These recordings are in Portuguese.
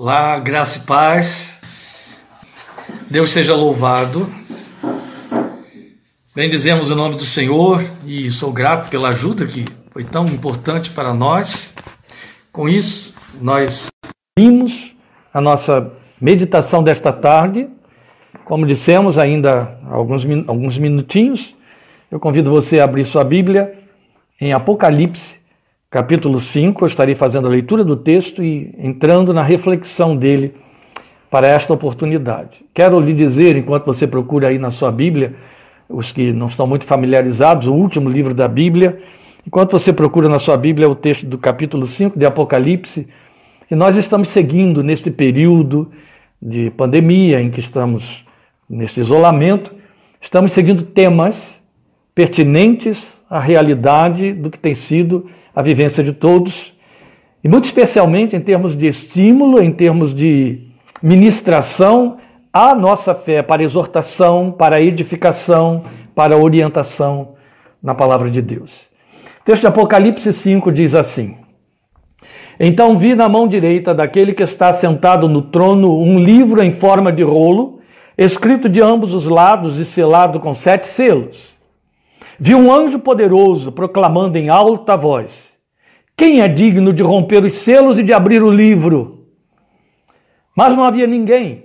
Lá, graça e paz. Deus seja louvado. Bendizemos o nome do Senhor e sou grato pela ajuda que foi tão importante para nós. Com isso, nós vimos a nossa meditação desta tarde. Como dissemos ainda alguns, alguns minutinhos, eu convido você a abrir sua Bíblia em Apocalipse, capítulo 5, eu estarei fazendo a leitura do texto e entrando na reflexão dele para esta oportunidade. Quero lhe dizer, enquanto você procura aí na sua Bíblia, os que não estão muito familiarizados, o último livro da Bíblia, enquanto você procura na sua Bíblia o texto do capítulo 5 de Apocalipse, e nós estamos seguindo neste período de pandemia em que estamos neste isolamento, estamos seguindo temas pertinentes à realidade do que tem sido a vivência de todos, e muito especialmente em termos de estímulo, em termos de ministração à nossa fé, para exortação, para edificação, para orientação na palavra de Deus. O texto de Apocalipse 5 diz assim: Então vi na mão direita daquele que está sentado no trono um livro em forma de rolo, escrito de ambos os lados e selado com sete selos. Vi um anjo poderoso proclamando em alta voz: Quem é digno de romper os selos e de abrir o livro? Mas não havia ninguém,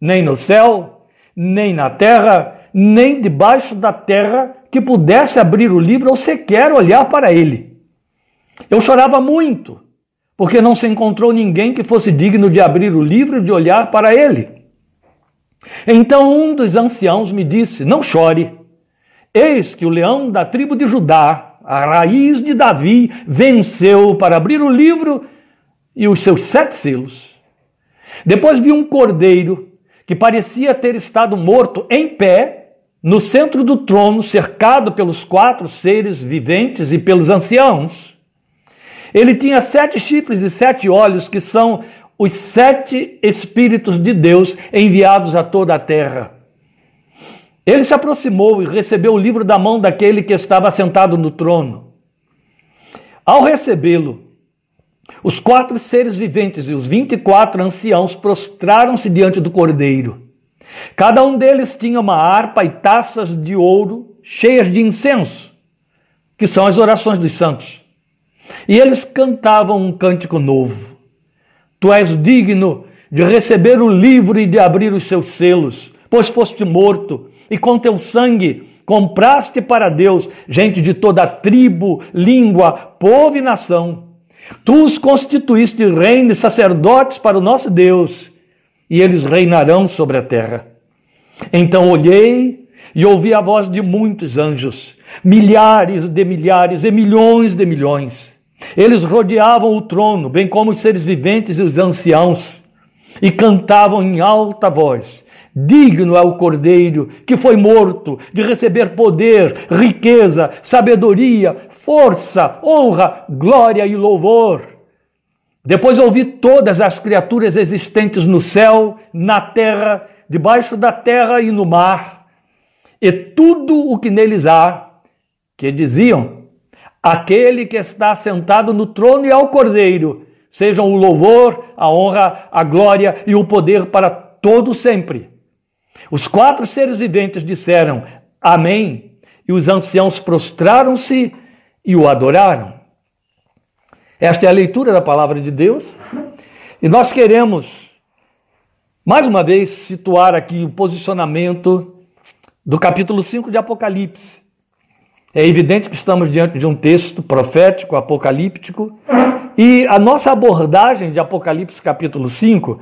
nem no céu, nem na terra, nem debaixo da terra, que pudesse abrir o livro ou sequer olhar para ele. Eu chorava muito, porque não se encontrou ninguém que fosse digno de abrir o livro e de olhar para ele. Então um dos anciãos me disse: Não chore. Eis que o leão da tribo de Judá, a raiz de Davi, venceu para abrir o livro e os seus sete selos. Depois vi um cordeiro que parecia ter estado morto em pé no centro do trono, cercado pelos quatro seres viventes e pelos anciãos. Ele tinha sete chifres e sete olhos, que são os sete Espíritos de Deus enviados a toda a terra. Ele se aproximou e recebeu o livro da mão daquele que estava sentado no trono. Ao recebê-lo, os quatro seres viventes e os vinte e quatro anciãos prostraram-se diante do cordeiro. Cada um deles tinha uma harpa e taças de ouro cheias de incenso, que são as orações dos santos. E eles cantavam um cântico novo. Tu és digno de receber o livro e de abrir os seus selos, pois foste morto e com teu sangue compraste para Deus gente de toda tribo, língua, povo e nação. Tu os constituíste reino e sacerdotes para o nosso Deus, e eles reinarão sobre a terra. Então olhei e ouvi a voz de muitos anjos, milhares de milhares e milhões de milhões. Eles rodeavam o trono, bem como os seres viventes e os anciãos, e cantavam em alta voz: Digno é o cordeiro que foi morto de receber poder, riqueza, sabedoria, força, honra, glória e louvor. Depois ouvi todas as criaturas existentes no céu, na terra, debaixo da terra e no mar, e tudo o que neles há, que diziam: Aquele que está sentado no trono e ao cordeiro, sejam o louvor, a honra, a glória e o poder para todo sempre. Os quatro seres viventes disseram Amém, e os anciãos prostraram-se e o adoraram. Esta é a leitura da palavra de Deus, e nós queremos, mais uma vez, situar aqui o posicionamento do capítulo 5 de Apocalipse. É evidente que estamos diante de um texto profético, apocalíptico, e a nossa abordagem de Apocalipse capítulo 5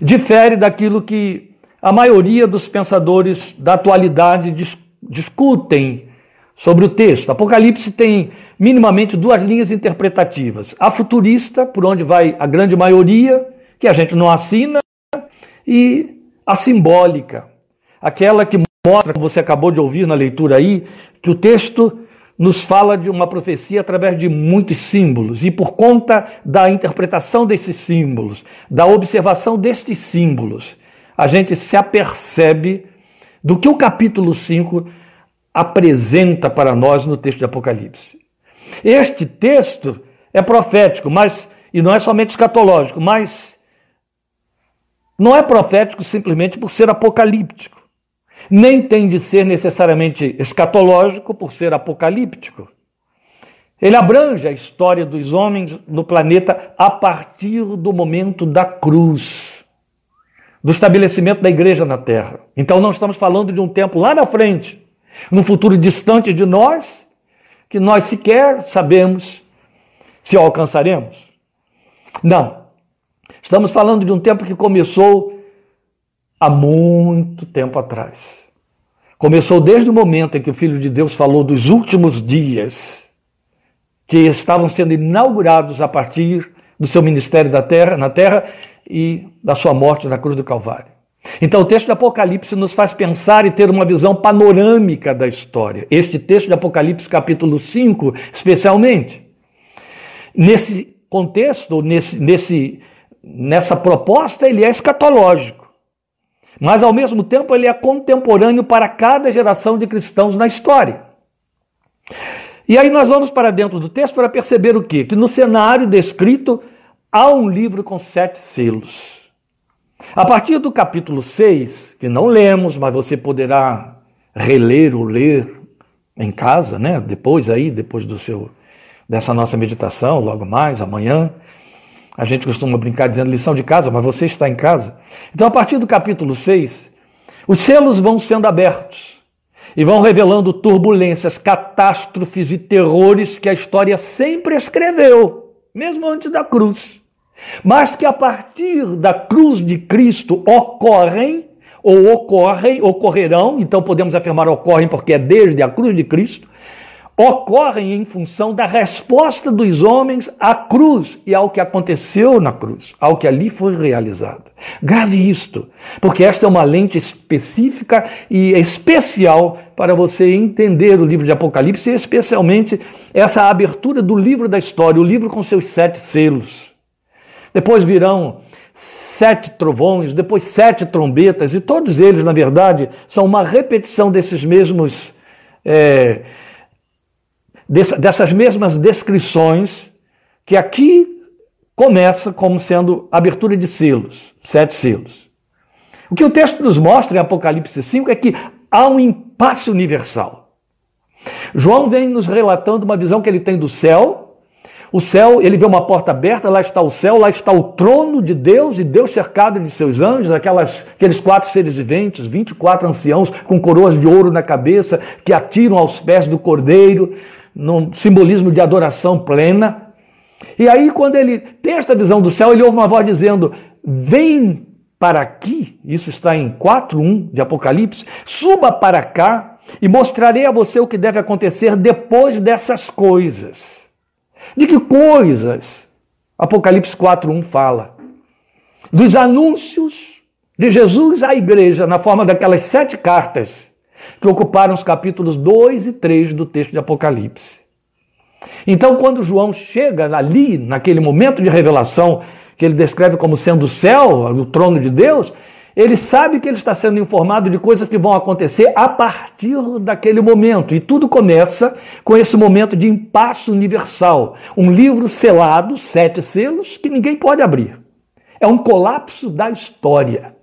difere daquilo que a maioria dos pensadores da atualidade dis discutem sobre o texto. Apocalipse tem minimamente duas linhas interpretativas: a futurista, por onde vai a grande maioria, que a gente não assina, e a simbólica, aquela que mostra, como você acabou de ouvir na leitura aí, que o texto nos fala de uma profecia através de muitos símbolos, e por conta da interpretação desses símbolos, da observação destes símbolos, a gente se apercebe do que o capítulo 5 apresenta para nós no texto de Apocalipse. Este texto é profético, mas e não é somente escatológico, mas não é profético simplesmente por ser apocalíptico, nem tem de ser necessariamente escatológico por ser apocalíptico. Ele abrange a história dos homens no planeta a partir do momento da cruz, do estabelecimento da igreja na terra. Então não estamos falando de um tempo lá na frente, num futuro distante de nós, que nós sequer sabemos se alcançaremos. Não. Estamos falando de um tempo que começou há muito tempo atrás. Começou desde o momento em que o Filho de Deus falou dos últimos dias que estavam sendo inaugurados a partir do seu ministério da terra, na terra e da sua morte na cruz do Calvário. Então, o texto de Apocalipse nos faz pensar e ter uma visão panorâmica da história. Este texto de Apocalipse, capítulo 5, especialmente. Nesse contexto, nesse, nesse, nessa proposta, ele é escatológico. Mas, ao mesmo tempo, ele é contemporâneo para cada geração de cristãos na história. E aí nós vamos para dentro do texto para perceber o quê? Que no cenário descrito há um livro com sete selos. A partir do capítulo 6, que não lemos, mas você poderá reler ou ler em casa, né? Depois aí, depois do seu dessa nossa meditação, logo mais, amanhã. A gente costuma brincar dizendo lição de casa, mas você está em casa. Então, a partir do capítulo 6, os selos vão sendo abertos e vão revelando turbulências, catástrofes e terrores que a história sempre escreveu, mesmo antes da cruz. Mas que a partir da cruz de Cristo ocorrem, ou ocorrem, ocorrerão, então podemos afirmar ocorrem porque é desde a cruz de Cristo, ocorrem em função da resposta dos homens à cruz e ao que aconteceu na cruz, ao que ali foi realizado. Grave isto, porque esta é uma lente específica e especial para você entender o livro de Apocalipse, e especialmente essa abertura do livro da história, o livro com seus sete selos. Depois virão sete trovões, depois sete trombetas, e todos eles, na verdade, são uma repetição desses mesmos. É, dessas mesmas descrições que aqui começa como sendo abertura de selos, sete selos. O que o texto nos mostra em Apocalipse 5 é que há um impasse universal. João vem nos relatando uma visão que ele tem do céu, o céu, ele vê uma porta aberta, lá está o céu, lá está o trono de Deus e Deus cercado de seus anjos, aquelas, aqueles quatro seres viventes, 24 anciãos com coroas de ouro na cabeça, que atiram aos pés do cordeiro, num simbolismo de adoração plena. E aí, quando ele tem esta visão do céu, ele ouve uma voz dizendo: Vem para aqui, isso está em 4:1 de Apocalipse, suba para cá e mostrarei a você o que deve acontecer depois dessas coisas. De que coisas Apocalipse 4:1 fala? Dos anúncios de Jesus à igreja na forma daquelas sete cartas que ocuparam os capítulos 2 e 3 do texto de Apocalipse. Então, quando João chega ali, naquele momento de revelação, que ele descreve como sendo o céu, o trono de Deus, ele sabe que ele está sendo informado de coisas que vão acontecer a partir daquele momento. E tudo começa com esse momento de impasse universal. Um livro selado, sete selos, que ninguém pode abrir. É um colapso da história.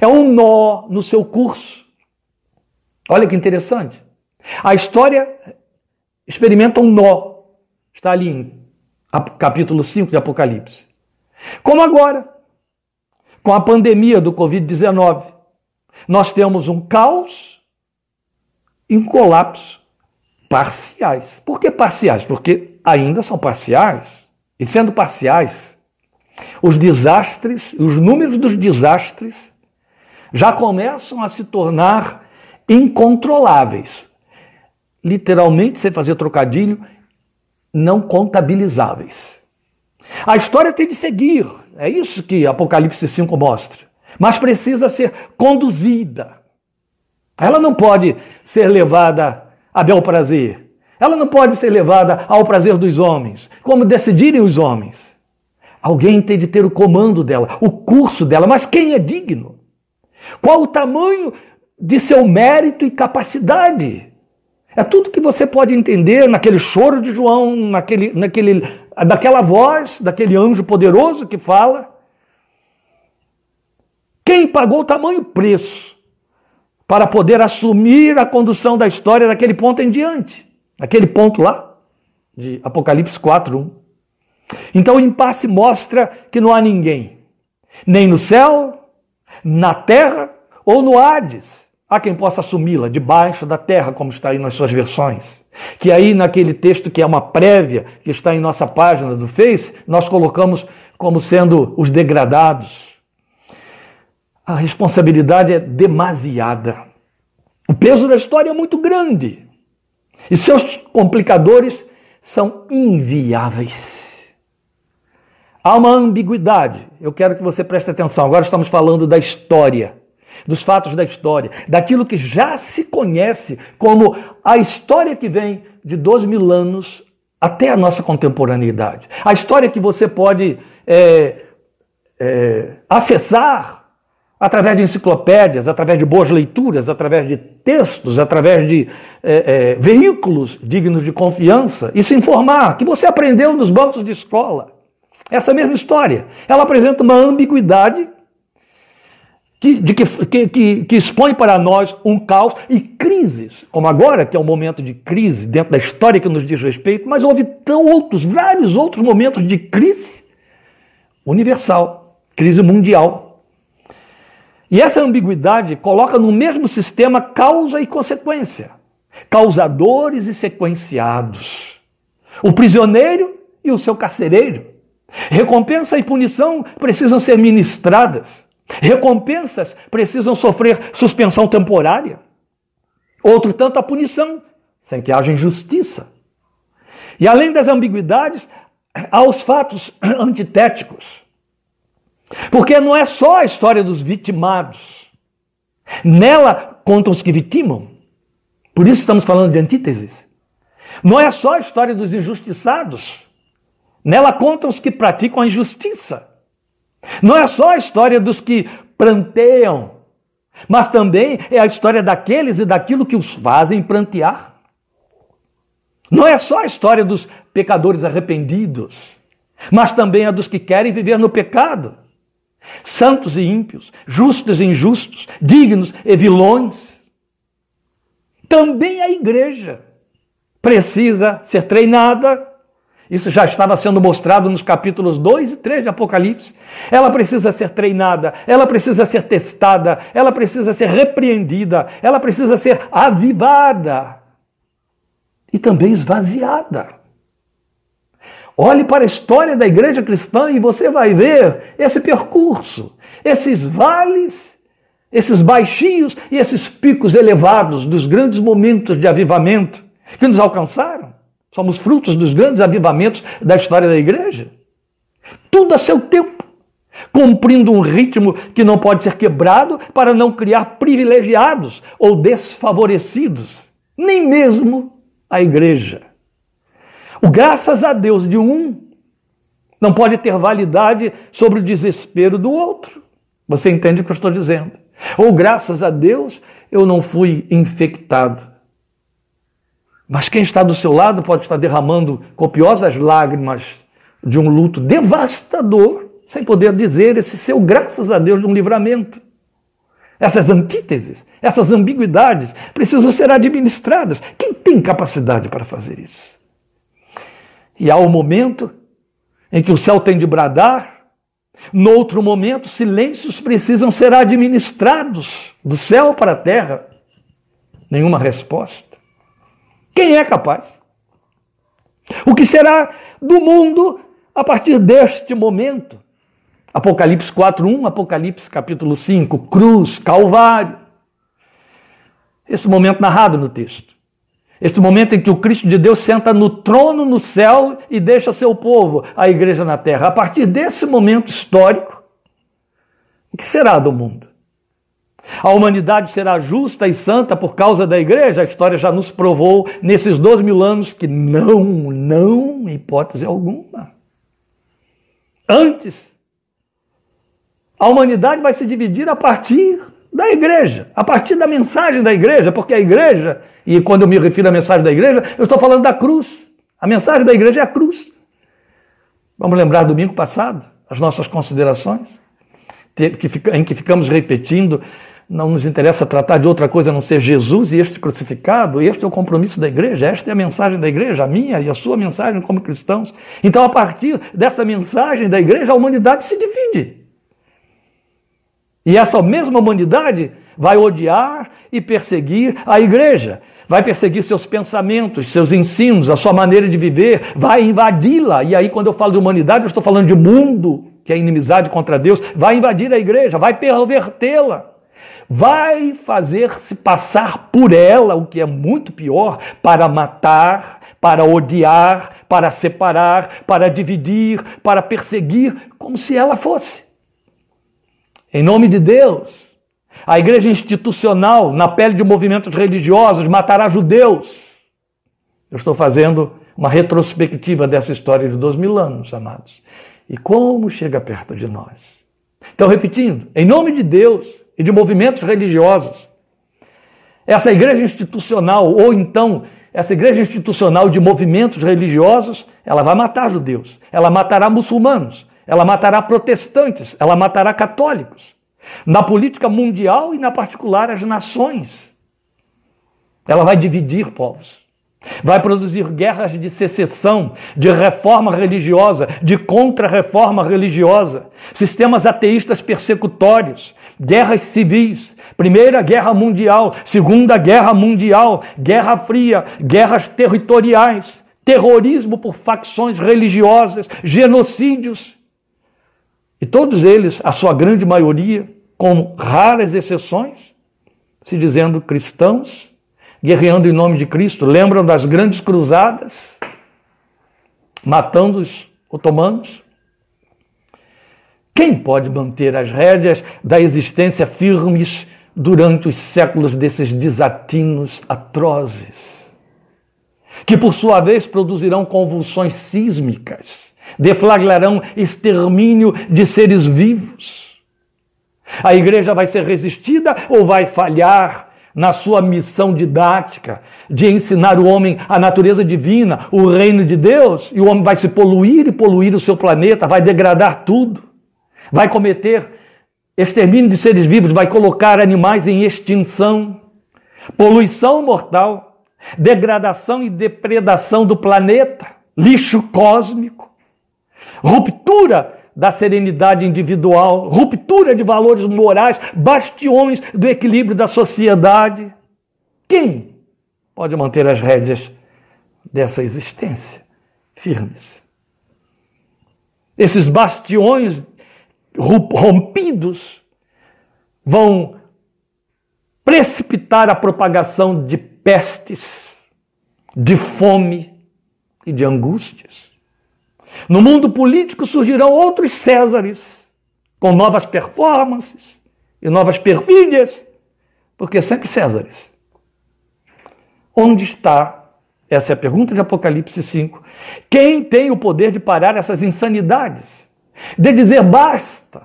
É um nó no seu curso. Olha que interessante. A história experimenta um nó. Está ali em capítulo 5 de Apocalipse. Como agora com a pandemia do Covid-19. Nós temos um caos e um colapso parciais. Por que parciais? Porque ainda são parciais. E sendo parciais, os desastres, os números dos desastres já começam a se tornar incontroláveis. Literalmente, sem fazer trocadilho, não contabilizáveis. A história tem de seguir, é isso que Apocalipse 5 mostra. Mas precisa ser conduzida. Ela não pode ser levada a bel prazer. Ela não pode ser levada ao prazer dos homens, como decidirem os homens. Alguém tem de ter o comando dela, o curso dela, mas quem é digno? Qual o tamanho de seu mérito e capacidade? É tudo que você pode entender naquele choro de João, naquele, naquele daquela voz, daquele anjo poderoso que fala. Quem pagou tamanho preço para poder assumir a condução da história daquele ponto em diante? Aquele ponto lá, de Apocalipse 4, 1. Então o impasse mostra que não há ninguém, nem no céu, na terra ou no Hades. Há quem possa assumi-la debaixo da terra, como está aí nas suas versões. Que aí naquele texto que é uma prévia, que está em nossa página do Face, nós colocamos como sendo os degradados. A responsabilidade é demasiada. O peso da história é muito grande. E seus complicadores são inviáveis. Há uma ambiguidade. Eu quero que você preste atenção. Agora estamos falando da história, dos fatos da história, daquilo que já se conhece como a história que vem de 12 mil anos até a nossa contemporaneidade. A história que você pode é, é, acessar através de enciclopédias, através de boas leituras, através de textos, através de é, é, veículos dignos de confiança e se informar, que você aprendeu nos bancos de escola. Essa mesma história. Ela apresenta uma ambiguidade que, de que, que, que, expõe para nós um caos e crises, como agora, que é um momento de crise dentro da história que nos diz respeito, mas houve tão outros, vários outros momentos de crise universal, crise mundial e essa ambiguidade coloca no mesmo sistema causa e consequência, causadores e sequenciados, o prisioneiro e o seu carcereiro. Recompensa e punição precisam ser ministradas. Recompensas precisam sofrer suspensão temporária. Outro tanto a punição, sem que haja injustiça. E além das ambiguidades, há os fatos antitéticos. Porque não é só a história dos vitimados. Nela contam os que vitimam. Por isso estamos falando de antíteses. Não é só a história dos injustiçados. Nela contam os que praticam a injustiça. Não é só a história dos que pranteiam, mas também é a história daqueles e daquilo que os fazem prantear. Não é só a história dos pecadores arrependidos, mas também a dos que querem viver no pecado santos e ímpios, justos e injustos, dignos e vilões. Também a igreja precisa ser treinada. Isso já estava sendo mostrado nos capítulos 2 e 3 de Apocalipse. Ela precisa ser treinada, ela precisa ser testada, ela precisa ser repreendida, ela precisa ser avivada e também esvaziada. Olhe para a história da igreja cristã e você vai ver esse percurso, esses vales, esses baixinhos e esses picos elevados dos grandes momentos de avivamento que nos alcançaram. Somos frutos dos grandes avivamentos da história da igreja. Tudo a seu tempo, cumprindo um ritmo que não pode ser quebrado para não criar privilegiados ou desfavorecidos, nem mesmo a igreja. O graças a Deus de um não pode ter validade sobre o desespero do outro. Você entende o que eu estou dizendo? Ou graças a Deus eu não fui infectado. Mas quem está do seu lado pode estar derramando copiosas lágrimas de um luto devastador, sem poder dizer esse seu graças a Deus de um livramento. Essas antíteses, essas ambiguidades precisam ser administradas. Quem tem capacidade para fazer isso? E há o um momento em que o céu tem de bradar, no outro momento, silêncios precisam ser administrados do céu para a terra. Nenhuma resposta. Quem é capaz? O que será do mundo a partir deste momento? Apocalipse 4:1, Apocalipse capítulo 5, cruz, calvário. Esse momento narrado no texto. Este momento em que o Cristo de Deus senta no trono no céu e deixa seu povo, a igreja na terra. A partir desse momento histórico, o que será do mundo? A humanidade será justa e santa por causa da igreja? A história já nos provou nesses dois mil anos que não, não, hipótese alguma. Antes, a humanidade vai se dividir a partir da igreja, a partir da mensagem da igreja, porque a igreja, e quando eu me refiro à mensagem da igreja, eu estou falando da cruz. A mensagem da igreja é a cruz. Vamos lembrar domingo passado, as nossas considerações. em que ficamos repetindo, não nos interessa tratar de outra coisa a não ser Jesus e este crucificado, este é o compromisso da igreja, esta é a mensagem da igreja, a minha e a sua mensagem como cristãos. Então, a partir dessa mensagem da igreja, a humanidade se divide. E essa mesma humanidade vai odiar e perseguir a igreja, vai perseguir seus pensamentos, seus ensinos, a sua maneira de viver, vai invadi-la. E aí, quando eu falo de humanidade, eu estou falando de mundo, que é inimizade contra Deus, vai invadir a igreja, vai pervertê-la vai fazer-se passar por ela, o que é muito pior, para matar, para odiar, para separar, para dividir, para perseguir, como se ela fosse. Em nome de Deus, a igreja institucional, na pele de movimentos religiosos, matará judeus. Eu estou fazendo uma retrospectiva dessa história de dois mil anos, amados. E como chega perto de nós. Então, repetindo, em nome de Deus e de movimentos religiosos, essa igreja institucional, ou então essa igreja institucional de movimentos religiosos, ela vai matar judeus, ela matará muçulmanos, ela matará protestantes, ela matará católicos. Na política mundial e na particular as nações. Ela vai dividir povos. Vai produzir guerras de secessão, de reforma religiosa, de contra-reforma religiosa, sistemas ateístas persecutórios, guerras civis, Primeira Guerra Mundial, Segunda Guerra Mundial, Guerra Fria, guerras territoriais, terrorismo por facções religiosas, genocídios. E todos eles, a sua grande maioria, com raras exceções, se dizendo cristãos, guerreando em nome de Cristo. Lembram das grandes cruzadas, matando os otomanos? Quem pode manter as rédeas da existência firmes durante os séculos desses desatinos atrozes? Que, por sua vez, produzirão convulsões sísmicas deflagrarão extermínio de seres vivos. A igreja vai ser resistida ou vai falhar na sua missão didática de ensinar o homem a natureza divina, o reino de Deus, e o homem vai se poluir e poluir o seu planeta, vai degradar tudo, vai cometer extermínio de seres vivos, vai colocar animais em extinção, poluição mortal, degradação e depredação do planeta, lixo cósmico ruptura da serenidade individual, ruptura de valores morais, bastiões do equilíbrio da sociedade. Quem pode manter as rédeas dessa existência firmes? Esses bastiões rompidos vão precipitar a propagação de pestes, de fome e de angústias. No mundo político surgirão outros Césares, com novas performances e novas perfídias, porque sempre Césares. Onde está, essa é a pergunta de Apocalipse 5, quem tem o poder de parar essas insanidades? De dizer basta.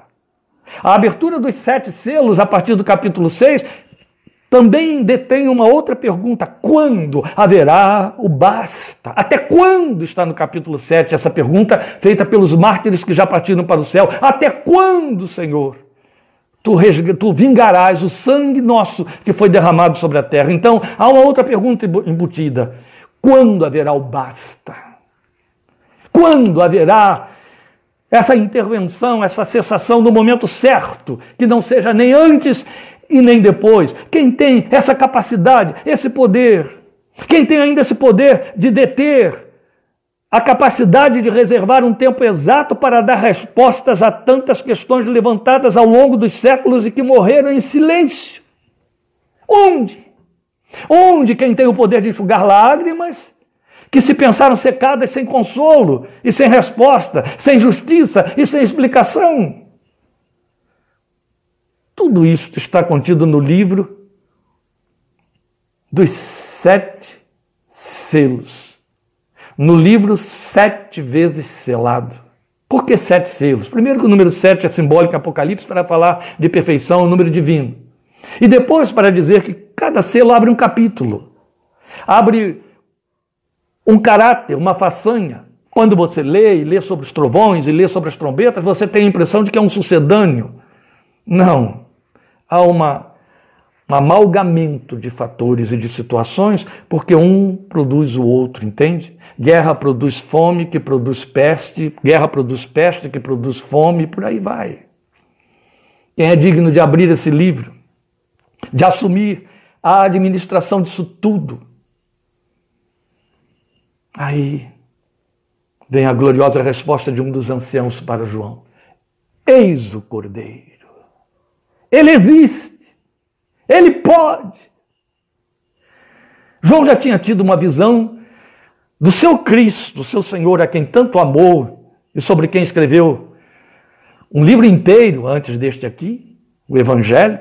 A abertura dos sete selos, a partir do capítulo 6, também detém uma outra pergunta: quando haverá o basta? Até quando está no capítulo 7 essa pergunta feita pelos mártires que já partiram para o céu? Até quando, Senhor? Tu, tu vingarás o sangue nosso que foi derramado sobre a terra. Então, há uma outra pergunta embutida: quando haverá o basta? Quando haverá essa intervenção, essa cessação no momento certo, que não seja nem antes e nem depois. Quem tem essa capacidade, esse poder, quem tem ainda esse poder de deter a capacidade de reservar um tempo exato para dar respostas a tantas questões levantadas ao longo dos séculos e que morreram em silêncio. Onde? Onde quem tem o poder de enxugar lágrimas, que se pensaram secadas sem consolo e sem resposta, sem justiça e sem explicação? Tudo isso está contido no livro dos sete selos. No livro sete vezes selado. Por que sete selos? Primeiro que o número sete é simbólico Apocalipse para falar de perfeição, o número divino. E depois para dizer que cada selo abre um capítulo. Abre um caráter, uma façanha. Quando você lê e lê sobre os trovões e lê sobre as trombetas, você tem a impressão de que é um sucedâneo Não. Há uma, um amalgamento de fatores e de situações, porque um produz o outro, entende? Guerra produz fome, que produz peste, guerra produz peste, que produz fome, por aí vai. Quem é digno de abrir esse livro, de assumir a administração disso tudo? Aí vem a gloriosa resposta de um dos anciãos para João: Eis o Cordeiro. Ele existe. Ele pode. João já tinha tido uma visão do seu Cristo, do seu Senhor, a quem tanto amou e sobre quem escreveu um livro inteiro antes deste aqui, o Evangelho.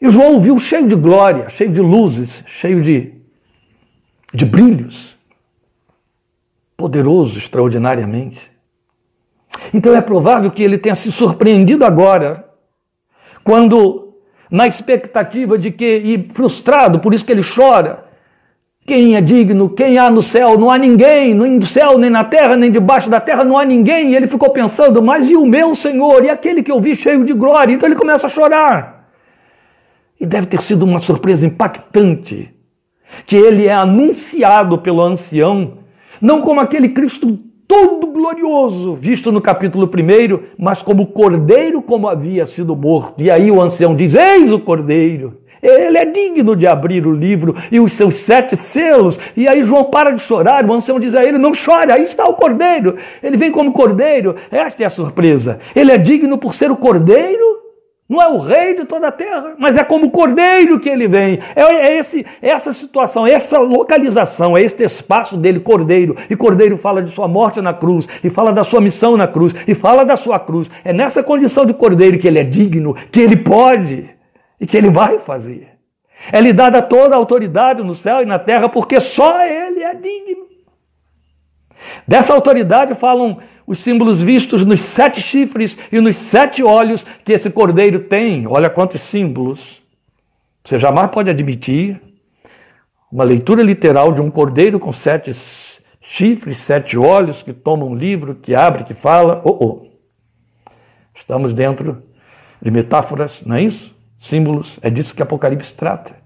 E João o viu cheio de glória, cheio de luzes, cheio de, de brilhos, poderoso extraordinariamente. Então é provável que ele tenha se surpreendido agora, quando, na expectativa de que, e frustrado, por isso que ele chora, quem é digno? Quem há no céu? Não há ninguém, nem no céu, nem na terra, nem debaixo da terra, não há ninguém. E ele ficou pensando, mas e o meu Senhor? E aquele que eu vi cheio de glória? Então ele começa a chorar. E deve ter sido uma surpresa impactante que ele é anunciado pelo ancião, não como aquele Cristo todo glorioso, visto no capítulo 1, mas como cordeiro, como havia sido morto. E aí o ancião diz: Eis o cordeiro. Ele é digno de abrir o livro e os seus sete selos. E aí João para de chorar, o ancião diz a ele: Não chore, aí está o cordeiro. Ele vem como cordeiro. Esta é a surpresa. Ele é digno por ser o cordeiro não é o rei de toda a terra, mas é como cordeiro que ele vem. É, é esse, essa situação, essa localização, é este espaço dele, cordeiro. E cordeiro fala de sua morte na cruz, e fala da sua missão na cruz, e fala da sua cruz. É nessa condição de cordeiro que ele é digno, que ele pode e que ele vai fazer. É-lhe dada toda a autoridade no céu e na terra, porque só ele é digno. Dessa autoridade falam os símbolos vistos nos sete chifres e nos sete olhos que esse cordeiro tem. Olha quantos símbolos. Você jamais pode admitir uma leitura literal de um cordeiro com sete chifres, sete olhos, que toma um livro, que abre, que fala. Oh, oh. Estamos dentro de metáforas, não é isso? Símbolos, é disso que Apocalipse trata.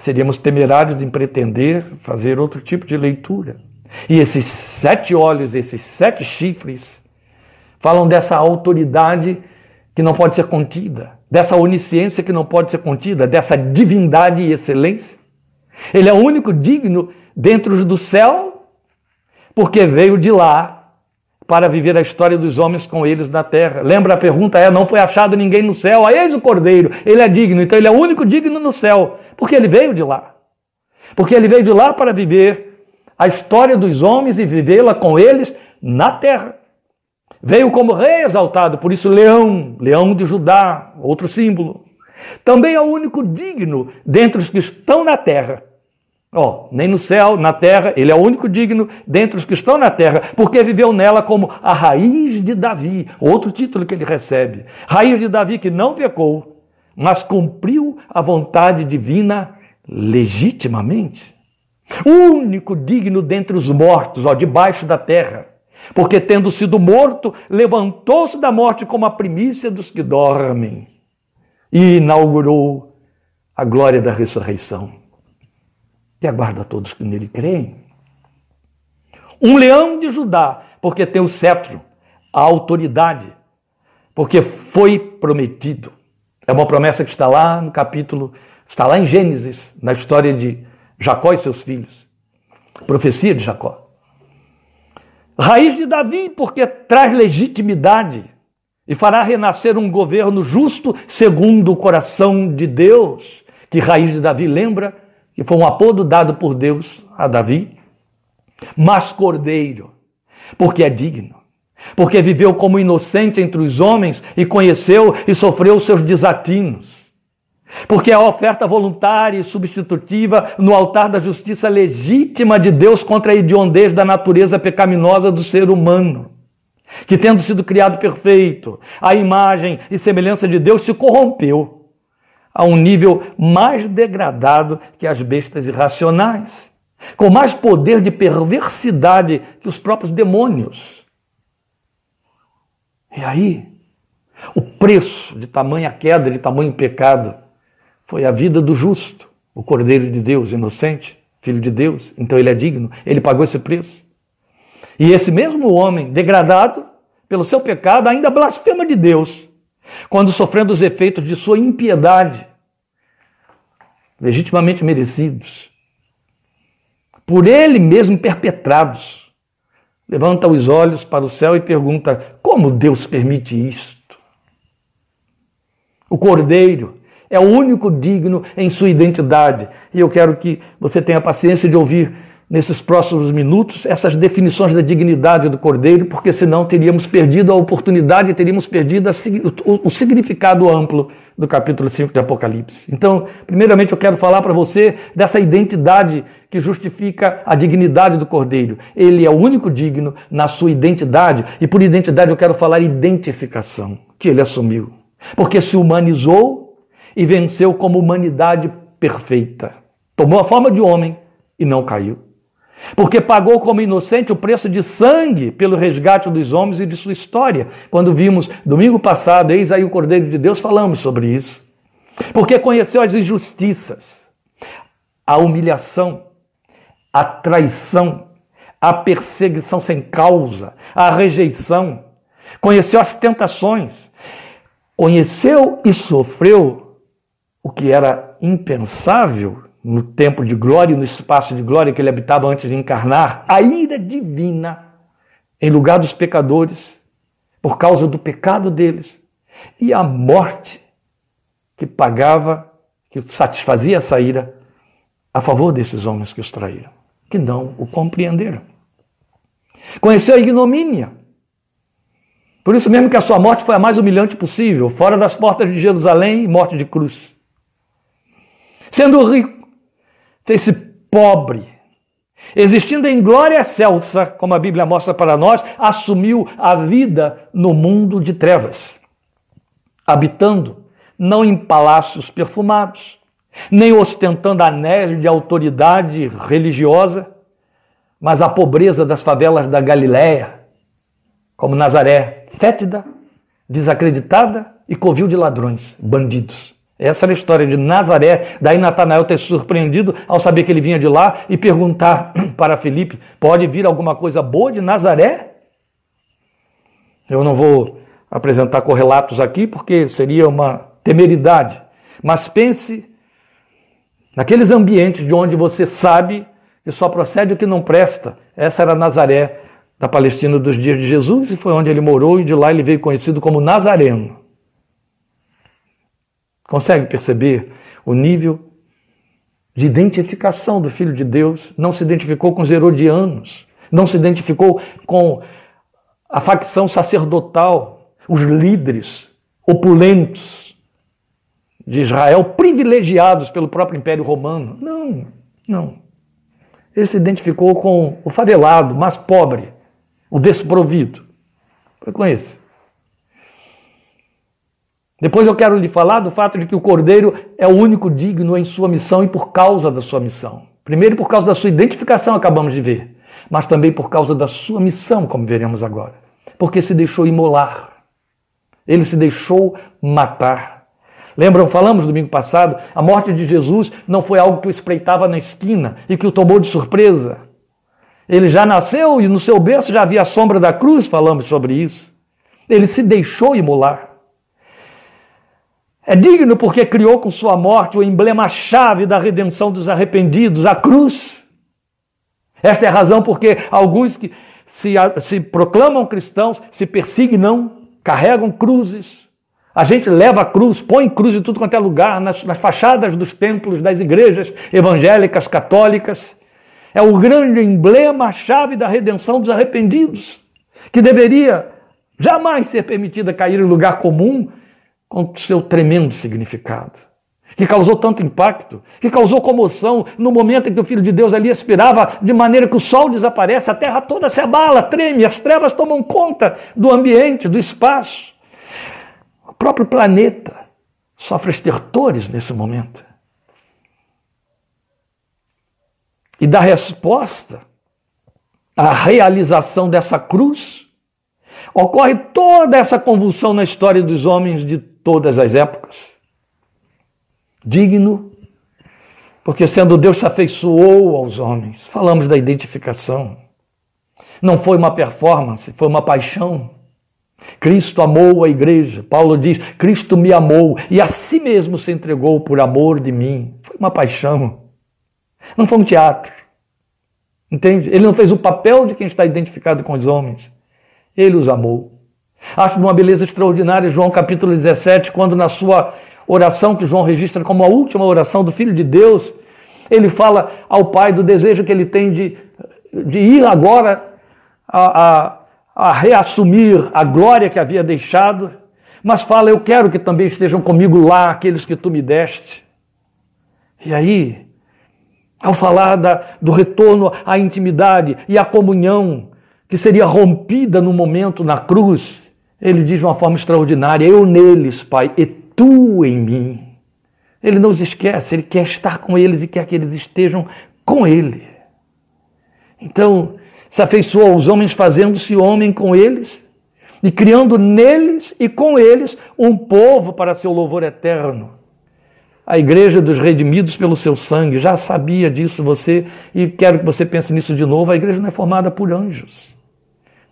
Seríamos temerários em pretender fazer outro tipo de leitura. E esses sete olhos, esses sete chifres, falam dessa autoridade que não pode ser contida, dessa onisciência que não pode ser contida, dessa divindade e excelência. Ele é o único digno dentro do céu, porque veio de lá para viver a história dos homens com eles na terra. Lembra a pergunta é: não foi achado ninguém no céu? Eis o Cordeiro, ele é digno, então ele é o único digno no céu, porque ele veio de lá. Porque ele veio de lá para viver a história dos homens e vivê-la com eles na terra. Veio como rei exaltado, por isso leão, leão de Judá, outro símbolo. Também é o único digno dentre os que estão na terra. Ó, oh, nem no céu, na terra, ele é o único digno dentre os que estão na terra, porque viveu nela como a raiz de Davi, outro título que ele recebe. Raiz de Davi que não pecou, mas cumpriu a vontade divina legitimamente. Único digno dentre os mortos, ó, debaixo da terra. Porque, tendo sido morto, levantou-se da morte como a primícia dos que dormem e inaugurou a glória da ressurreição. E aguarda todos que nele creem. Um leão de Judá, porque tem o cetro, a autoridade, porque foi prometido. É uma promessa que está lá no capítulo, está lá em Gênesis, na história de Jacó e seus filhos. Profecia de Jacó. Raiz de Davi, porque traz legitimidade e fará renascer um governo justo segundo o coração de Deus. Que raiz de Davi lembra que foi um apodo dado por Deus a Davi. Mas cordeiro, porque é digno, porque viveu como inocente entre os homens e conheceu e sofreu seus desatinos porque a oferta voluntária e substitutiva no altar da justiça legítima de Deus contra a hediondez da natureza pecaminosa do ser humano, que, tendo sido criado perfeito, a imagem e semelhança de Deus se corrompeu a um nível mais degradado que as bestas irracionais, com mais poder de perversidade que os próprios demônios. E aí, O preço de tamanha queda, de tamanho pecado, foi a vida do justo, o Cordeiro de Deus, inocente, filho de Deus. Então ele é digno, ele pagou esse preço. E esse mesmo homem, degradado pelo seu pecado, ainda blasfema de Deus, quando sofrendo os efeitos de sua impiedade, legitimamente merecidos, por ele mesmo perpetrados levanta os olhos para o céu e pergunta: como Deus permite isto? O cordeiro é o único digno em sua identidade. E eu quero que você tenha paciência de ouvir nesses próximos minutos essas definições da dignidade do cordeiro, porque senão teríamos perdido a oportunidade, teríamos perdido a, o, o significado amplo do capítulo 5 de Apocalipse. Então, primeiramente eu quero falar para você dessa identidade que justifica a dignidade do cordeiro. Ele é o único digno na sua identidade, e por identidade eu quero falar identificação, que ele assumiu. Porque se humanizou e venceu como humanidade perfeita. Tomou a forma de homem e não caiu porque pagou como inocente o preço de sangue pelo resgate dos homens e de sua história. Quando vimos domingo passado, eis aí o Cordeiro de Deus, falamos sobre isso. Porque conheceu as injustiças, a humilhação, a traição, a perseguição sem causa, a rejeição, conheceu as tentações, conheceu e sofreu o que era impensável no tempo de glória e no espaço de glória que ele habitava antes de encarnar, a ira divina em lugar dos pecadores, por causa do pecado deles, e a morte que pagava, que satisfazia essa ira a favor desses homens que os traíram, que não o compreenderam. Conheceu a ignomínia. Por isso mesmo que a sua morte foi a mais humilhante possível, fora das portas de Jerusalém, morte de cruz. Sendo rico, fez-se pobre. Existindo em glória excelsa, como a Bíblia mostra para nós, assumiu a vida no mundo de trevas, habitando não em palácios perfumados, nem ostentando anéis de autoridade religiosa, mas a pobreza das favelas da Galiléia, como Nazaré, fétida, desacreditada e covil de ladrões, bandidos. Essa era a história de Nazaré. Daí Natanael ter surpreendido ao saber que ele vinha de lá e perguntar para Felipe: pode vir alguma coisa boa de Nazaré? Eu não vou apresentar correlatos aqui porque seria uma temeridade. Mas pense naqueles ambientes de onde você sabe que só procede o que não presta. Essa era Nazaré da Palestina dos dias de Jesus e foi onde ele morou e de lá ele veio conhecido como Nazareno. Consegue perceber o nível de identificação do Filho de Deus? Não se identificou com os herodianos, não se identificou com a facção sacerdotal, os líderes opulentos de Israel, privilegiados pelo próprio Império Romano. Não, não. Ele se identificou com o favelado, mais pobre, o desprovido. Foi com esse. Depois eu quero lhe falar do fato de que o cordeiro é o único digno em sua missão e por causa da sua missão. Primeiro, por causa da sua identificação, acabamos de ver, mas também por causa da sua missão, como veremos agora. Porque se deixou imolar, ele se deixou matar. Lembram, falamos domingo passado, a morte de Jesus não foi algo que o espreitava na esquina e que o tomou de surpresa. Ele já nasceu e no seu berço já havia a sombra da cruz, falamos sobre isso. Ele se deixou imolar. É digno porque criou com sua morte o emblema-chave da redenção dos arrependidos, a cruz. Esta é a razão porque alguns que se, se proclamam cristãos se persignam, carregam cruzes. A gente leva a cruz, põe cruz em tudo quanto é lugar, nas, nas fachadas dos templos das igrejas evangélicas, católicas. É o grande emblema-chave da redenção dos arrependidos, que deveria jamais ser permitida cair em lugar comum com seu tremendo significado, que causou tanto impacto, que causou comoção no momento em que o Filho de Deus ali expirava, de maneira que o sol desaparece, a terra toda se abala, treme, as trevas tomam conta do ambiente, do espaço. O próprio planeta sofre estertores nesse momento. E dá resposta à realização dessa cruz ocorre toda essa convulsão na história dos homens de todas as épocas. Digno, porque sendo Deus se afeiçoou aos homens. Falamos da identificação. Não foi uma performance, foi uma paixão. Cristo amou a igreja. Paulo diz: Cristo me amou e a si mesmo se entregou por amor de mim. Foi uma paixão. Não foi um teatro. Entende? Ele não fez o papel de quem está identificado com os homens. Ele os amou. Acho de uma beleza extraordinária João capítulo 17, quando na sua oração que João registra como a última oração do Filho de Deus, ele fala ao Pai do desejo que ele tem de, de ir agora a, a, a reassumir a glória que havia deixado, mas fala: Eu quero que também estejam comigo lá aqueles que tu me deste. E aí, ao falar da, do retorno à intimidade e à comunhão que seria rompida no momento na cruz, ele diz de uma forma extraordinária: Eu neles, Pai, e tu em mim. Ele não os esquece, ele quer estar com eles e quer que eles estejam com ele. Então, se afeiçoou aos homens, fazendo-se homem com eles e criando neles e com eles um povo para seu louvor eterno. A igreja dos redimidos pelo seu sangue, já sabia disso você e quero que você pense nisso de novo. A igreja não é formada por anjos.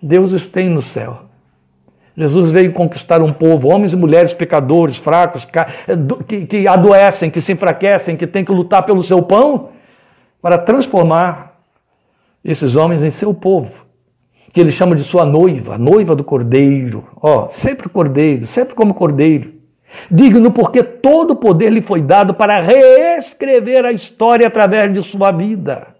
Deus os tem no céu. Jesus veio conquistar um povo, homens e mulheres pecadores, fracos, que, adoecem, que se enfraquecem, que têm que lutar pelo seu pão, para transformar esses homens em seu povo, que ele chama de sua noiva, noiva do cordeiro. Ó, sempre cordeiro, sempre como cordeiro. Digno porque todo o poder lhe foi dado para reescrever a história através de sua vida.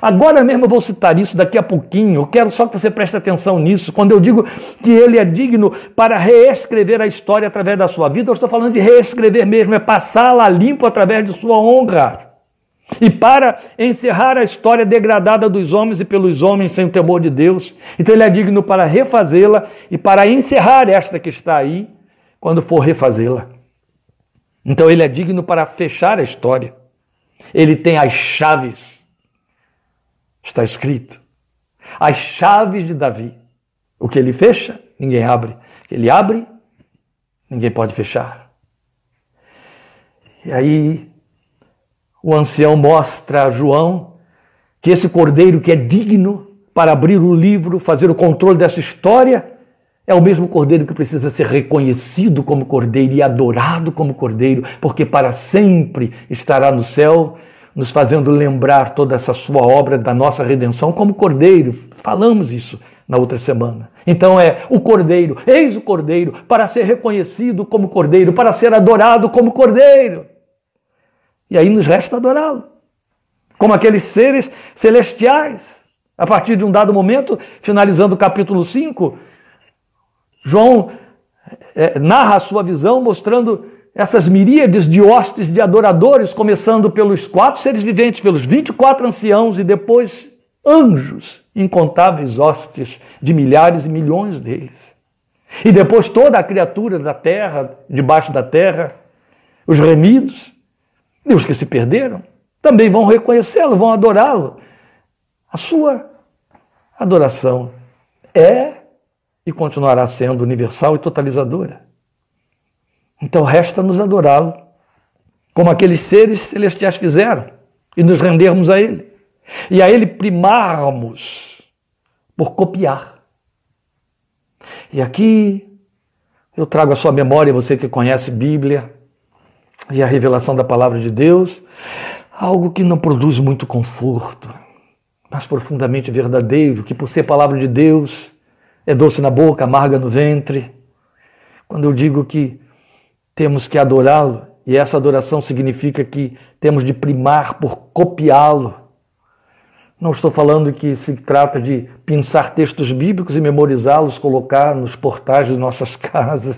Agora mesmo eu vou citar isso daqui a pouquinho. Eu quero só que você preste atenção nisso. Quando eu digo que ele é digno para reescrever a história através da sua vida, eu estou falando de reescrever mesmo, é passá-la limpo através de sua honra. E para encerrar a história degradada dos homens e pelos homens sem o temor de Deus. Então ele é digno para refazê-la e para encerrar esta que está aí, quando for refazê-la. Então ele é digno para fechar a história. Ele tem as chaves Está escrito. As chaves de Davi. O que ele fecha, ninguém abre. O que ele abre, ninguém pode fechar. E aí, o ancião mostra a João que esse cordeiro que é digno para abrir o livro, fazer o controle dessa história, é o mesmo cordeiro que precisa ser reconhecido como cordeiro e adorado como cordeiro, porque para sempre estará no céu nos fazendo lembrar toda essa sua obra da nossa redenção como cordeiro. Falamos isso na outra semana. Então é o cordeiro, eis o cordeiro, para ser reconhecido como cordeiro, para ser adorado como cordeiro. E aí nos resta adorá-lo, como aqueles seres celestiais. A partir de um dado momento, finalizando o capítulo 5, João é, narra a sua visão mostrando essas miríades de hostes de adoradores, começando pelos quatro seres viventes, pelos 24 anciãos e depois anjos, incontáveis hostes de milhares e milhões deles. E depois toda a criatura da terra, debaixo da terra, os remidos e os que se perderam, também vão reconhecê-lo, vão adorá-lo. A sua adoração é e continuará sendo universal e totalizadora. Então resta-nos adorá-lo, como aqueles seres celestiais fizeram, e nos rendermos a Ele. E a Ele primarmos por copiar. E aqui eu trago a sua memória, você que conhece Bíblia e a revelação da palavra de Deus, algo que não produz muito conforto, mas profundamente verdadeiro, que por ser palavra de Deus é doce na boca, amarga no ventre. Quando eu digo que temos que adorá-lo, e essa adoração significa que temos de primar por copiá-lo. Não estou falando que se trata de pensar textos bíblicos e memorizá-los, colocar nos portais de nossas casas.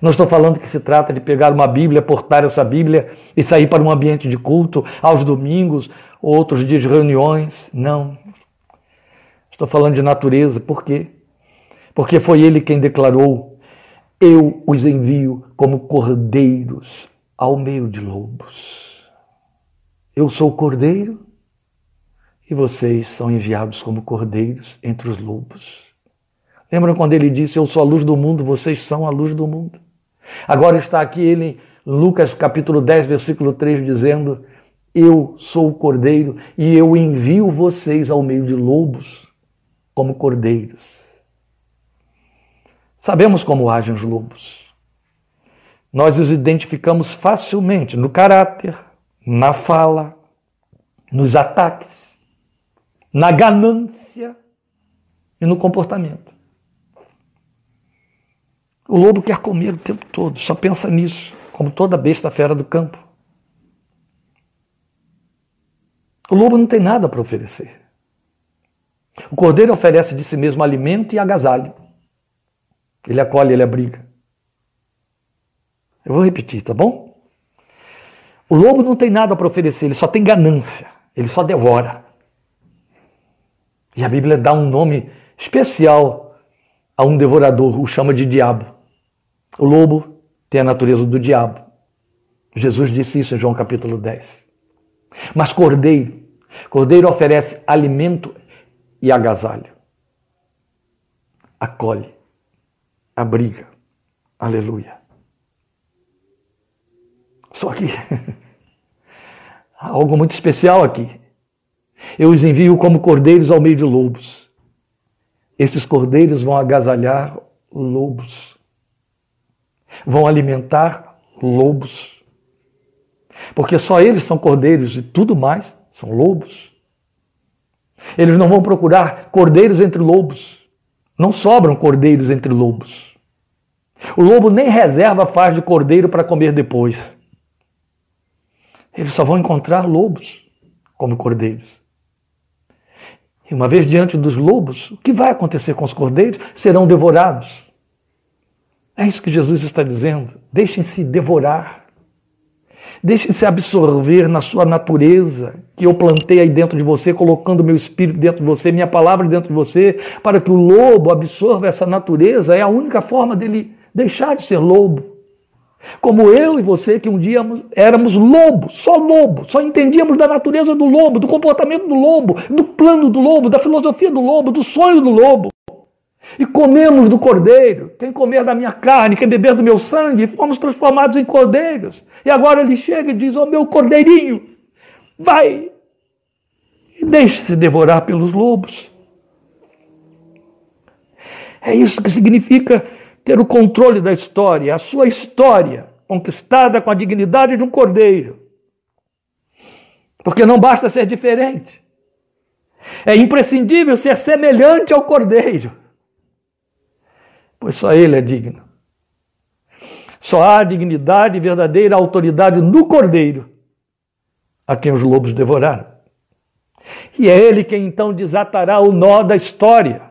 Não estou falando que se trata de pegar uma Bíblia, portar essa Bíblia e sair para um ambiente de culto aos domingos ou outros dias de reuniões. Não. Estou falando de natureza. Por quê? Porque foi ele quem declarou eu os envio como cordeiros ao meio de lobos. Eu sou o cordeiro e vocês são enviados como cordeiros entre os lobos. Lembram quando ele disse: Eu sou a luz do mundo, vocês são a luz do mundo? Agora está aqui ele, Lucas capítulo 10, versículo 3, dizendo: Eu sou o cordeiro e eu envio vocês ao meio de lobos, como cordeiros. Sabemos como agem os lobos. Nós os identificamos facilmente no caráter, na fala, nos ataques, na ganância e no comportamento. O lobo quer comer o tempo todo, só pensa nisso, como toda besta fera do campo. O lobo não tem nada para oferecer. O cordeiro oferece de si mesmo alimento e agasalho. Ele acolhe, ele abriga. Eu vou repetir, tá bom? O lobo não tem nada para oferecer, ele só tem ganância, ele só devora. E a Bíblia dá um nome especial a um devorador, o chama de diabo. O lobo tem a natureza do diabo. Jesus disse isso em João capítulo 10. Mas cordeiro, cordeiro oferece alimento e agasalho. Acolhe, abriga. Aleluia. Só que algo muito especial aqui. Eu os envio como cordeiros ao meio de lobos. Esses cordeiros vão agasalhar lobos vão alimentar lobos. Porque só eles são cordeiros e tudo mais são lobos. Eles não vão procurar cordeiros entre lobos. Não sobram cordeiros entre lobos. O lobo nem reserva faz de cordeiro para comer depois. Eles só vão encontrar lobos como cordeiros. E uma vez diante dos lobos, o que vai acontecer com os cordeiros? Serão devorados. É isso que Jesus está dizendo. Deixem-se devorar. Deixem-se absorver na sua natureza que eu plantei aí dentro de você, colocando meu espírito dentro de você, minha palavra dentro de você, para que o lobo absorva essa natureza. É a única forma dele deixar de ser lobo. Como eu e você, que um dia éramos lobos, só lobo, só entendíamos da natureza do lobo, do comportamento do lobo, do plano do lobo, da filosofia do lobo, do sonho do lobo e comemos do cordeiro. Quem comer da minha carne, quem beber do meu sangue, fomos transformados em cordeiros. E agora ele chega e diz: Ô oh, meu cordeirinho, vai e deixe-se devorar pelos lobos. É isso que significa ter o controle da história, a sua história conquistada com a dignidade de um cordeiro. Porque não basta ser diferente. É imprescindível ser semelhante ao cordeiro pois só Ele é digno. Só há dignidade e verdadeira autoridade no Cordeiro, a quem os lobos devoraram. E é Ele quem então desatará o nó da história.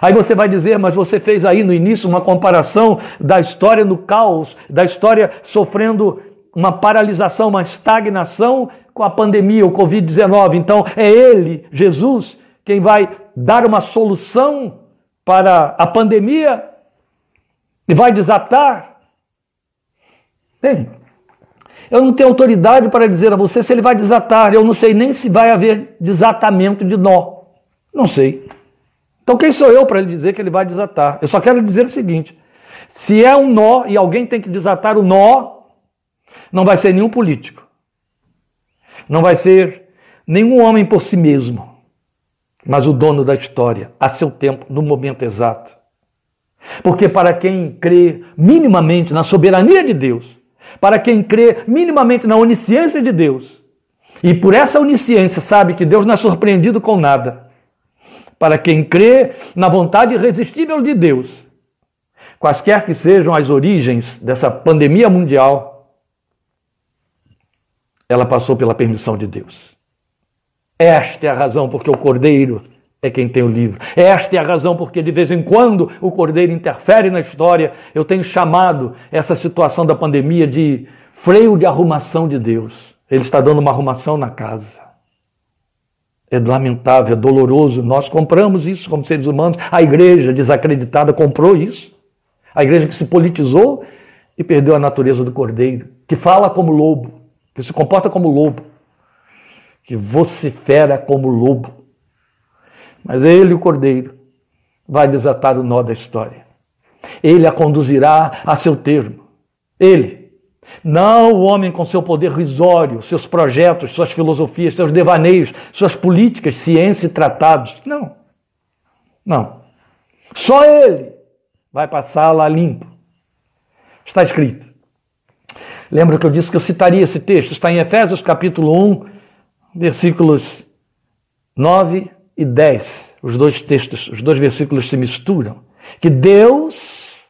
Aí você vai dizer, mas você fez aí no início uma comparação da história no caos, da história sofrendo uma paralisação, uma estagnação com a pandemia, o Covid-19. Então é Ele, Jesus, quem vai dar uma solução para a pandemia e vai desatar? Bem, eu não tenho autoridade para dizer a você se ele vai desatar. Eu não sei nem se vai haver desatamento de nó. Não sei. Então quem sou eu para lhe dizer que ele vai desatar? Eu só quero dizer o seguinte: se é um nó e alguém tem que desatar o nó, não vai ser nenhum político. Não vai ser nenhum homem por si mesmo mas o dono da história, a seu tempo, no momento exato. Porque para quem crê minimamente na soberania de Deus, para quem crê minimamente na onisciência de Deus, e por essa onisciência sabe que Deus não é surpreendido com nada, para quem crê na vontade irresistível de Deus, quaisquer que sejam as origens dessa pandemia mundial, ela passou pela permissão de Deus. Esta é a razão porque o cordeiro é quem tem o livro. Esta é a razão porque de vez em quando o cordeiro interfere na história. Eu tenho chamado essa situação da pandemia de freio de arrumação de Deus. Ele está dando uma arrumação na casa. É lamentável, é doloroso. Nós compramos isso como seres humanos. A igreja desacreditada comprou isso. A igreja que se politizou e perdeu a natureza do cordeiro, que fala como lobo, que se comporta como lobo que vocifera como lobo. Mas ele, o cordeiro, vai desatar o nó da história. Ele a conduzirá a seu termo. Ele. Não o homem com seu poder risório, seus projetos, suas filosofias, seus devaneios, suas políticas, ciência e tratados. Não. Não. Só ele vai passar lá limpo. Está escrito. Lembra que eu disse que eu citaria esse texto? Está em Efésios capítulo 1, versículos 9 e 10. Os dois textos, os dois versículos se misturam. Que Deus,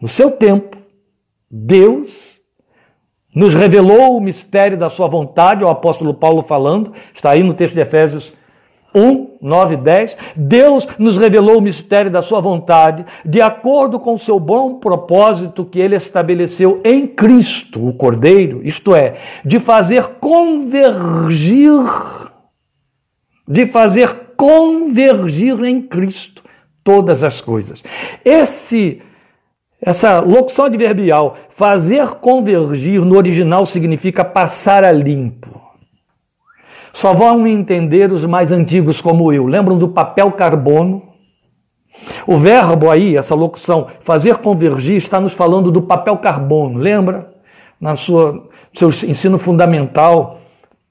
no seu tempo, Deus nos revelou o mistério da sua vontade, o apóstolo Paulo falando, está aí no texto de Efésios 1, 9 10, Deus nos revelou o mistério da sua vontade, de acordo com o seu bom propósito que ele estabeleceu em Cristo, o Cordeiro, isto é, de fazer convergir, de fazer convergir em Cristo todas as coisas. Esse essa locução adverbial, fazer convergir no original significa passar a limpo. Só vão entender os mais antigos como eu. Lembram do papel carbono? O verbo aí, essa locução, fazer convergir, está nos falando do papel carbono. Lembra? Na sua seu ensino fundamental,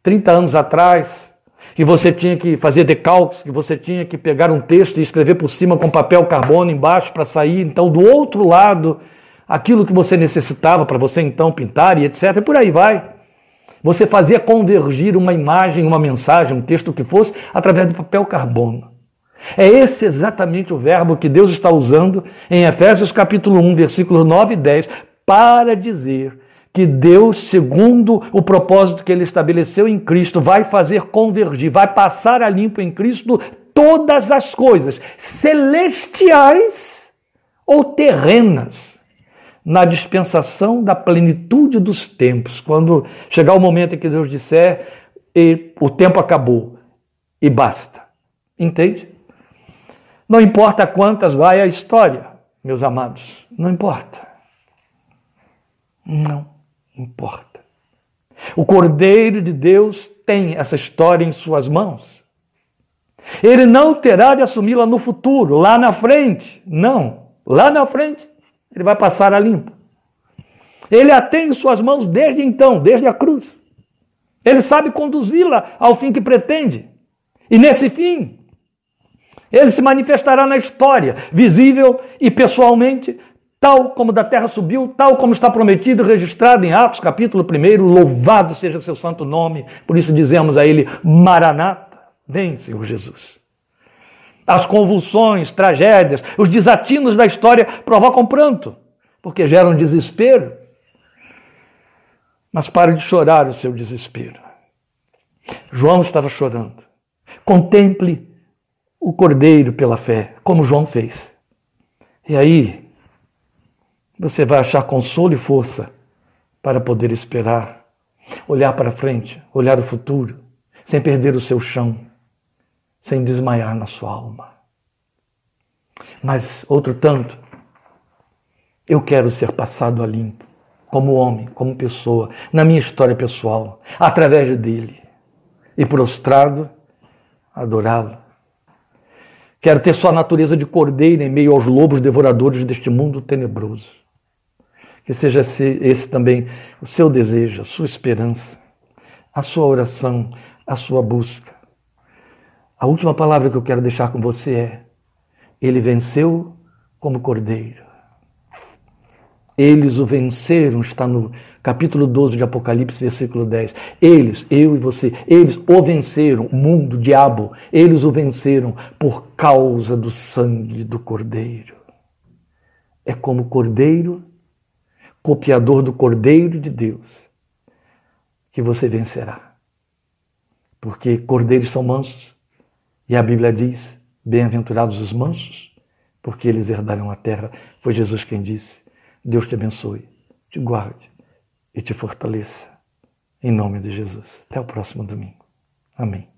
30 anos atrás, que você tinha que fazer decalques, que você tinha que pegar um texto e escrever por cima com papel carbono embaixo para sair, então, do outro lado, aquilo que você necessitava para você então pintar e etc. E por aí vai. Você fazia convergir uma imagem, uma mensagem, um texto que fosse, através do papel carbono. É esse exatamente o verbo que Deus está usando em Efésios capítulo 1, versículos 9 e 10, para dizer que Deus, segundo o propósito que ele estabeleceu em Cristo, vai fazer convergir, vai passar a limpo em Cristo todas as coisas, celestiais ou terrenas na dispensação da plenitude dos tempos, quando chegar o momento em que Deus disser o tempo acabou e basta. Entende? Não importa quantas vai a história, meus amados, não importa. Não importa. O Cordeiro de Deus tem essa história em suas mãos. Ele não terá de assumi-la no futuro, lá na frente. Não, lá na frente ele vai passar a limpo. Ele a tem em suas mãos desde então, desde a cruz. Ele sabe conduzi-la ao fim que pretende. E nesse fim, ele se manifestará na história, visível e pessoalmente, tal como da terra subiu, tal como está prometido e registrado em Atos, capítulo 1. Louvado seja seu santo nome. Por isso dizemos a ele: Maranata, vem, Senhor Jesus. As convulsões, tragédias, os desatinos da história provocam pranto, porque geram desespero. Mas pare de chorar o seu desespero. João estava chorando. Contemple o cordeiro pela fé, como João fez. E aí, você vai achar consolo e força para poder esperar, olhar para frente, olhar o futuro, sem perder o seu chão sem desmaiar na sua alma. Mas, outro tanto, eu quero ser passado a limpo, como homem, como pessoa, na minha história pessoal, através dele, e prostrado, adorá-lo. Quero ter sua natureza de cordeiro em meio aos lobos devoradores deste mundo tenebroso. Que seja esse, também o seu desejo, a sua esperança, a sua oração, a sua busca a última palavra que eu quero deixar com você é: Ele venceu como cordeiro. Eles o venceram, está no capítulo 12 de Apocalipse, versículo 10. Eles, eu e você, eles o venceram, o mundo, o diabo, eles o venceram por causa do sangue do cordeiro. É como cordeiro, copiador do cordeiro de Deus, que você vencerá. Porque cordeiros são mansos, e a Bíblia diz: Bem-aventurados os mansos, porque eles herdarão a terra. Foi Jesus quem disse: Deus te abençoe, te guarde e te fortaleça. Em nome de Jesus. Até o próximo domingo. Amém.